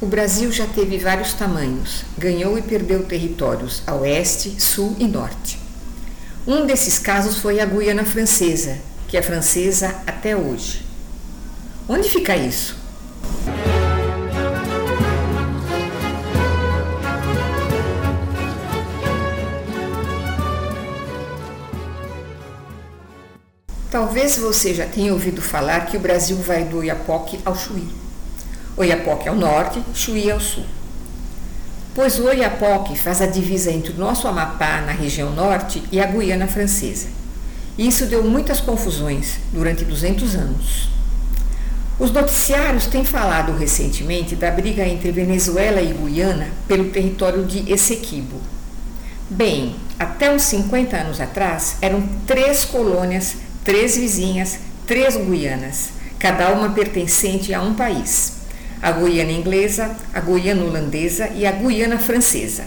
O Brasil já teve vários tamanhos, ganhou e perdeu territórios a oeste, sul e norte. Um desses casos foi a Guiana Francesa, que é francesa até hoje. Onde fica isso? Talvez você já tenha ouvido falar que o Brasil vai do Oiapoque ao Chuí. Oiapoque ao norte, Chuí ao sul. Pois o Oiapoque faz a divisa entre o nosso Amapá, na região norte, e a Guiana Francesa. E isso deu muitas confusões durante 200 anos. Os noticiários têm falado recentemente da briga entre Venezuela e Guiana pelo território de Essequibo. Bem, até uns 50 anos atrás, eram três colônias, três vizinhas, três Guianas, cada uma pertencente a um país a Guiana inglesa, a Guiana holandesa e a Guiana francesa.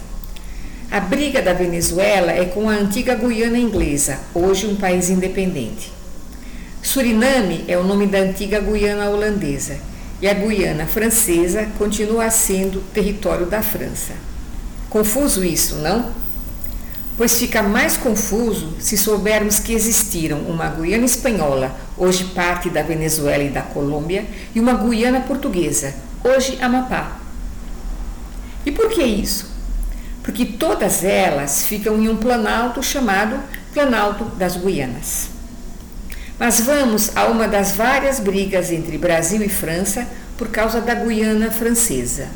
A briga da Venezuela é com a antiga Guiana inglesa, hoje um país independente. Suriname é o nome da antiga Guiana holandesa e a Guiana francesa continua sendo território da França. Confuso isso, não? Pois fica mais confuso se soubermos que existiram uma Guiana espanhola, hoje parte da Venezuela e da Colômbia, e uma Guiana portuguesa, hoje Amapá. E por que isso? Porque todas elas ficam em um planalto chamado Planalto das Guianas. Mas vamos a uma das várias brigas entre Brasil e França por causa da Guiana francesa.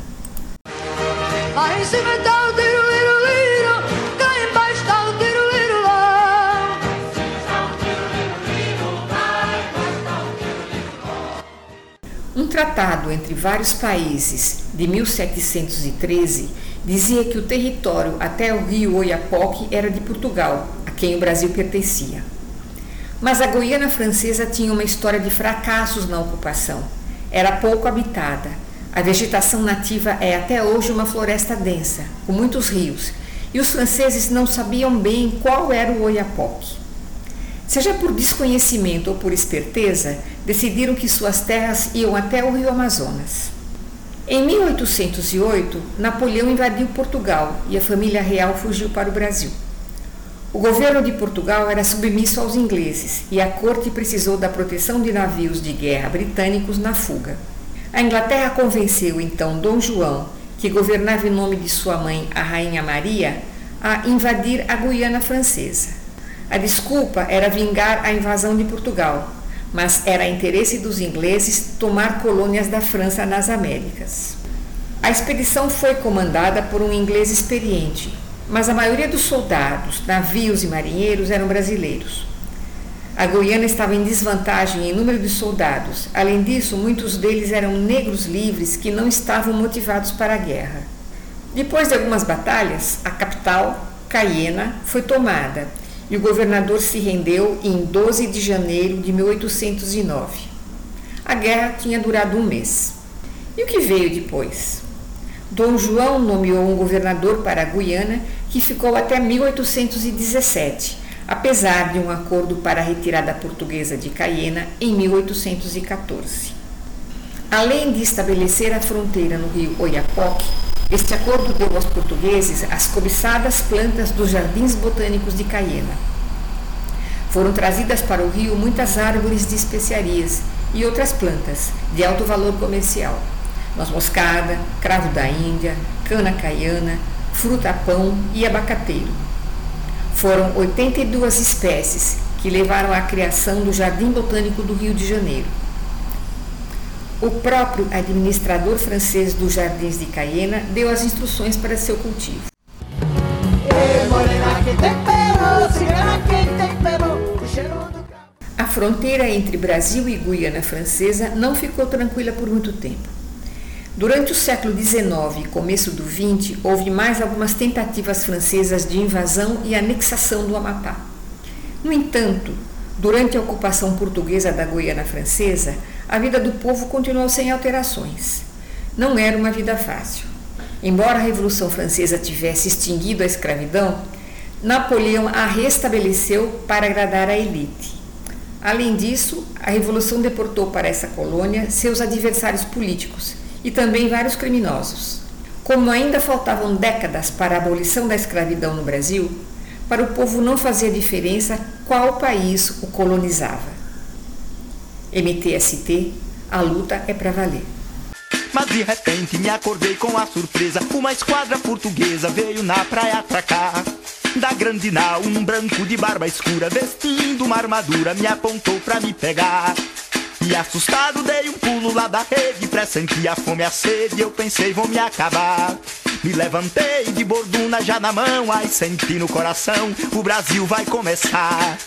Um tratado entre vários países de 1713 dizia que o território até o rio Oiapoque era de Portugal, a quem o Brasil pertencia. Mas a Guiana Francesa tinha uma história de fracassos na ocupação. Era pouco habitada. A vegetação nativa é até hoje uma floresta densa, com muitos rios, e os franceses não sabiam bem qual era o Oiapoque. Seja por desconhecimento ou por esperteza, decidiram que suas terras iam até o rio Amazonas. Em 1808, Napoleão invadiu Portugal e a família real fugiu para o Brasil. O governo de Portugal era submisso aos ingleses e a corte precisou da proteção de navios de guerra britânicos na fuga. A Inglaterra convenceu então Dom João, que governava em nome de sua mãe, a Rainha Maria, a invadir a Guiana Francesa. A desculpa era vingar a invasão de Portugal, mas era interesse dos ingleses tomar colônias da França nas Américas. A expedição foi comandada por um inglês experiente, mas a maioria dos soldados, navios e marinheiros eram brasileiros. A Guiana estava em desvantagem em número de soldados. Além disso, muitos deles eram negros livres que não estavam motivados para a guerra. Depois de algumas batalhas, a capital, Cayena, foi tomada e o governador se rendeu em 12 de janeiro de 1809. A guerra tinha durado um mês. E o que veio depois? Dom João nomeou um governador para a Guiana que ficou até 1817, apesar de um acordo para a retirada portuguesa de Cayena em 1814. Além de estabelecer a fronteira no rio Oiapoque, este acordo deu aos portugueses as cobiçadas plantas dos jardins botânicos de Cayena. Foram trazidas para o rio muitas árvores de especiarias e outras plantas de alto valor comercial: noz moscada, cravo da Índia, cana caiana, fruta-pão e abacateiro. Foram 82 espécies que levaram à criação do Jardim Botânico do Rio de Janeiro. O próprio administrador francês dos Jardins de Cayena deu as instruções para seu cultivo. A fronteira entre Brasil e Guiana Francesa não ficou tranquila por muito tempo. Durante o século XIX e começo do XX, houve mais algumas tentativas francesas de invasão e anexação do Amapá. No entanto, durante a ocupação portuguesa da Guiana Francesa, a vida do povo continuou sem alterações. Não era uma vida fácil. Embora a Revolução Francesa tivesse extinguido a escravidão, Napoleão a restabeleceu para agradar a elite. Além disso, a Revolução deportou para essa colônia seus adversários políticos e também vários criminosos. Como ainda faltavam décadas para a abolição da escravidão no Brasil, para o povo não fazia diferença qual país o colonizava. MTST, a luta é para valer. Mas de repente me acordei com a surpresa. Uma esquadra portuguesa veio na praia atracar. Da grande nau, um branco de barba escura, vestindo uma armadura, me apontou pra me pegar. E assustado dei um pulo lá da rede, pressenti a fome a sede, eu pensei vou me acabar. Me levantei de borduna já na mão, ai senti no coração, o Brasil vai começar.